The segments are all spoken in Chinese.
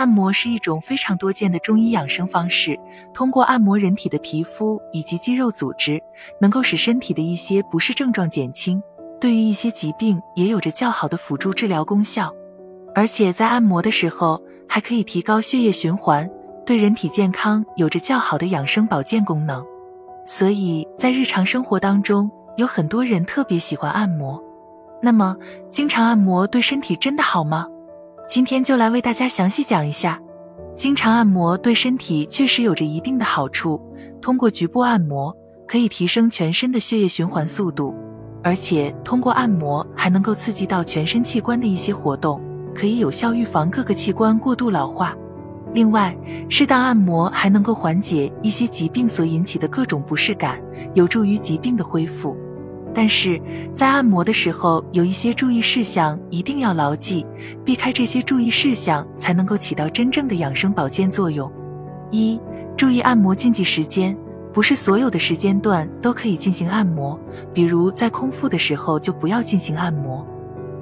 按摩是一种非常多见的中医养生方式，通过按摩人体的皮肤以及肌肉组织，能够使身体的一些不适症状减轻，对于一些疾病也有着较好的辅助治疗功效。而且在按摩的时候，还可以提高血液循环，对人体健康有着较好的养生保健功能。所以在日常生活当中，有很多人特别喜欢按摩。那么，经常按摩对身体真的好吗？今天就来为大家详细讲一下，经常按摩对身体确实有着一定的好处。通过局部按摩，可以提升全身的血液循环速度，而且通过按摩还能够刺激到全身器官的一些活动，可以有效预防各个器官过度老化。另外，适当按摩还能够缓解一些疾病所引起的各种不适感，有助于疾病的恢复。但是在按摩的时候，有一些注意事项一定要牢记，避开这些注意事项，才能够起到真正的养生保健作用。一、注意按摩禁忌时间，不是所有的时间段都可以进行按摩，比如在空腹的时候就不要进行按摩。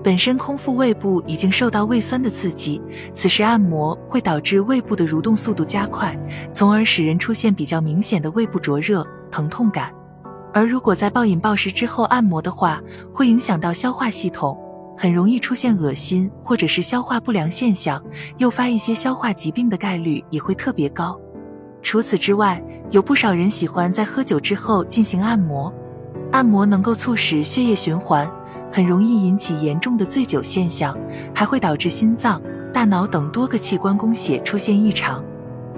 本身空腹胃部已经受到胃酸的刺激，此时按摩会导致胃部的蠕动速度加快，从而使人出现比较明显的胃部灼热、疼痛感。而如果在暴饮暴食之后按摩的话，会影响到消化系统，很容易出现恶心或者是消化不良现象，诱发一些消化疾病的概率也会特别高。除此之外，有不少人喜欢在喝酒之后进行按摩，按摩能够促使血液循环，很容易引起严重的醉酒现象，还会导致心脏、大脑等多个器官供血出现异常。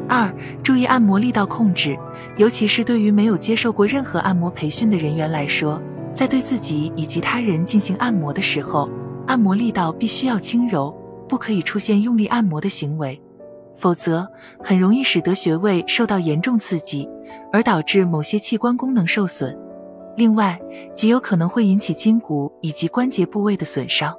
二、注意按摩力道控制。尤其是对于没有接受过任何按摩培训的人员来说，在对自己以及他人进行按摩的时候，按摩力道必须要轻柔，不可以出现用力按摩的行为，否则很容易使得穴位受到严重刺激，而导致某些器官功能受损。另外，极有可能会引起筋骨以及关节部位的损伤。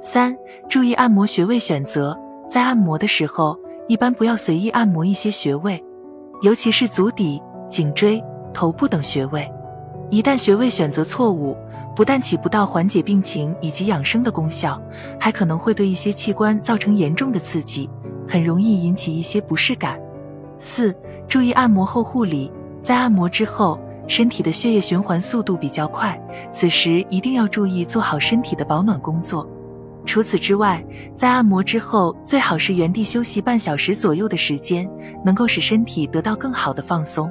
三、注意按摩穴位选择，在按摩的时候，一般不要随意按摩一些穴位。尤其是足底、颈椎、头部等穴位，一旦穴位选择错误，不但起不到缓解病情以及养生的功效，还可能会对一些器官造成严重的刺激，很容易引起一些不适感。四、注意按摩后护理，在按摩之后，身体的血液循环速度比较快，此时一定要注意做好身体的保暖工作。除此之外，在按摩之后，最好是原地休息半小时左右的时间，能够使身体得到更好的放松。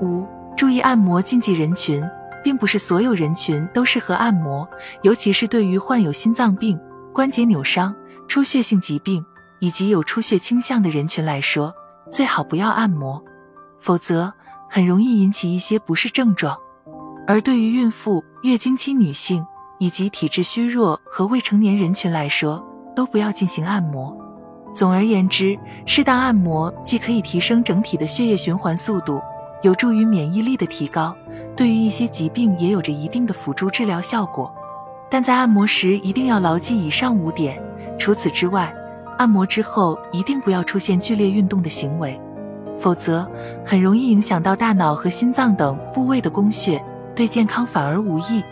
五、注意按摩禁忌人群，并不是所有人群都适合按摩，尤其是对于患有心脏病、关节扭伤、出血性疾病以及有出血倾向的人群来说，最好不要按摩，否则很容易引起一些不适症状。而对于孕妇、月经期女性，以及体质虚弱和未成年人群来说，都不要进行按摩。总而言之，适当按摩既可以提升整体的血液循环速度，有助于免疫力的提高，对于一些疾病也有着一定的辅助治疗效果。但在按摩时一定要牢记以上五点。除此之外，按摩之后一定不要出现剧烈运动的行为，否则很容易影响到大脑和心脏等部位的供血，对健康反而无益。